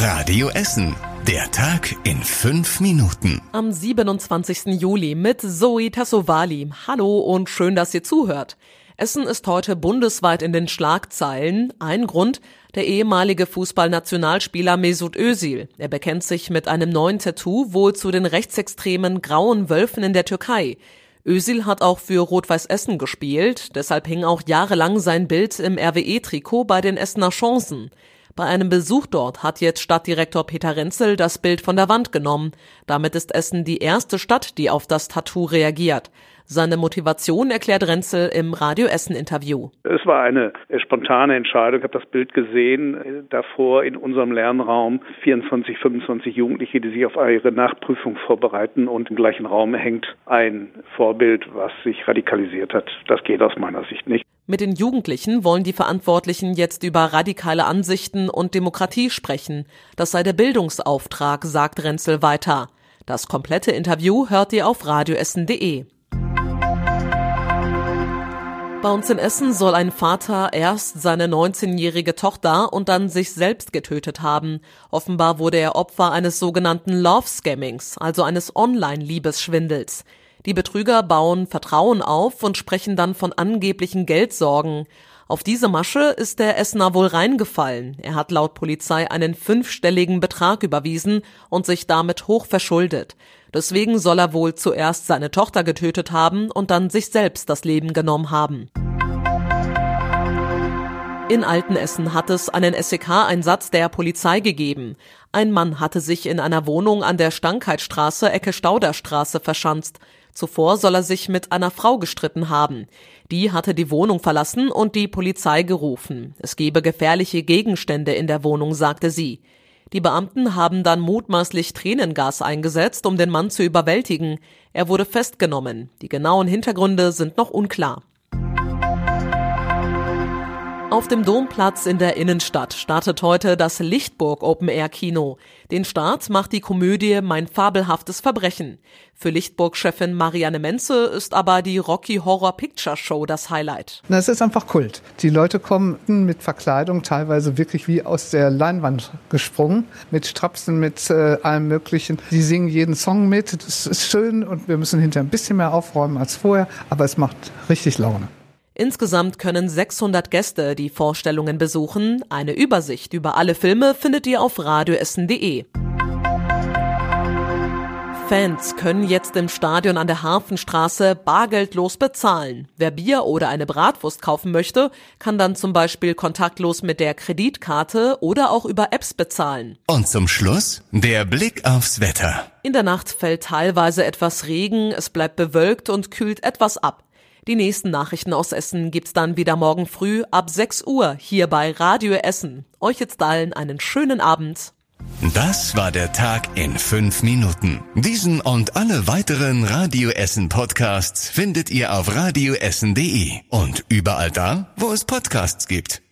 Radio Essen. Der Tag in fünf Minuten. Am 27. Juli mit Zoe Tassovali. Hallo und schön, dass ihr zuhört. Essen ist heute bundesweit in den Schlagzeilen. Ein Grund, der ehemalige Fußballnationalspieler Mesut Özil. Er bekennt sich mit einem neuen Tattoo wohl zu den rechtsextremen grauen Wölfen in der Türkei. Özil hat auch für Rot-Weiß Essen gespielt, deshalb hing auch jahrelang sein Bild im RWE-Trikot bei den Essener Chancen. Bei einem Besuch dort hat jetzt Stadtdirektor Peter Renzel das Bild von der Wand genommen. Damit ist Essen die erste Stadt, die auf das Tattoo reagiert. Seine Motivation erklärt Renzel im Radio Essen Interview. Es war eine spontane Entscheidung. Ich habe das Bild gesehen. Davor in unserem Lernraum 24, 25 Jugendliche, die sich auf ihre Nachprüfung vorbereiten und im gleichen Raum hängt ein Vorbild, was sich radikalisiert hat. Das geht aus meiner Sicht nicht. Mit den Jugendlichen wollen die Verantwortlichen jetzt über radikale Ansichten und Demokratie sprechen. Das sei der Bildungsauftrag, sagt Renzel weiter. Das komplette Interview hört ihr auf radioessen.de. Bei uns in Essen soll ein Vater erst seine 19-jährige Tochter und dann sich selbst getötet haben. Offenbar wurde er Opfer eines sogenannten Love-Scammings, also eines Online-Liebesschwindels. Die Betrüger bauen Vertrauen auf und sprechen dann von angeblichen Geldsorgen. Auf diese Masche ist der Essener wohl reingefallen. Er hat laut Polizei einen fünfstelligen Betrag überwiesen und sich damit hoch verschuldet. Deswegen soll er wohl zuerst seine Tochter getötet haben und dann sich selbst das Leben genommen haben. In Altenessen hat es einen SEK-Einsatz der Polizei gegeben. Ein Mann hatte sich in einer Wohnung an der Stankheitstraße Ecke Stauderstraße verschanzt. Zuvor soll er sich mit einer Frau gestritten haben. Die hatte die Wohnung verlassen und die Polizei gerufen. Es gebe gefährliche Gegenstände in der Wohnung, sagte sie. Die Beamten haben dann mutmaßlich Tränengas eingesetzt, um den Mann zu überwältigen. Er wurde festgenommen. Die genauen Hintergründe sind noch unklar. Auf dem Domplatz in der Innenstadt startet heute das Lichtburg Open Air Kino. Den Start macht die Komödie Mein fabelhaftes Verbrechen. Für Lichtburg-Chefin Marianne Menze ist aber die Rocky Horror Picture Show das Highlight. Das ist einfach Kult. Die Leute kommen mit Verkleidung teilweise wirklich wie aus der Leinwand gesprungen, mit Strapsen, mit äh, allem Möglichen. Die singen jeden Song mit. Das ist schön und wir müssen hinterher ein bisschen mehr aufräumen als vorher, aber es macht richtig Laune. Insgesamt können 600 Gäste die Vorstellungen besuchen. Eine Übersicht über alle Filme findet ihr auf radioessen.de. Fans können jetzt im Stadion an der Hafenstraße bargeldlos bezahlen. Wer Bier oder eine Bratwurst kaufen möchte, kann dann zum Beispiel kontaktlos mit der Kreditkarte oder auch über Apps bezahlen. Und zum Schluss der Blick aufs Wetter. In der Nacht fällt teilweise etwas Regen, es bleibt bewölkt und kühlt etwas ab. Die nächsten Nachrichten aus Essen gibt's dann wieder morgen früh ab 6 Uhr hier bei Radio Essen. Euch jetzt allen einen schönen Abend. Das war der Tag in fünf Minuten. Diesen und alle weiteren Radio Essen Podcasts findet ihr auf radioessen.de und überall da, wo es Podcasts gibt.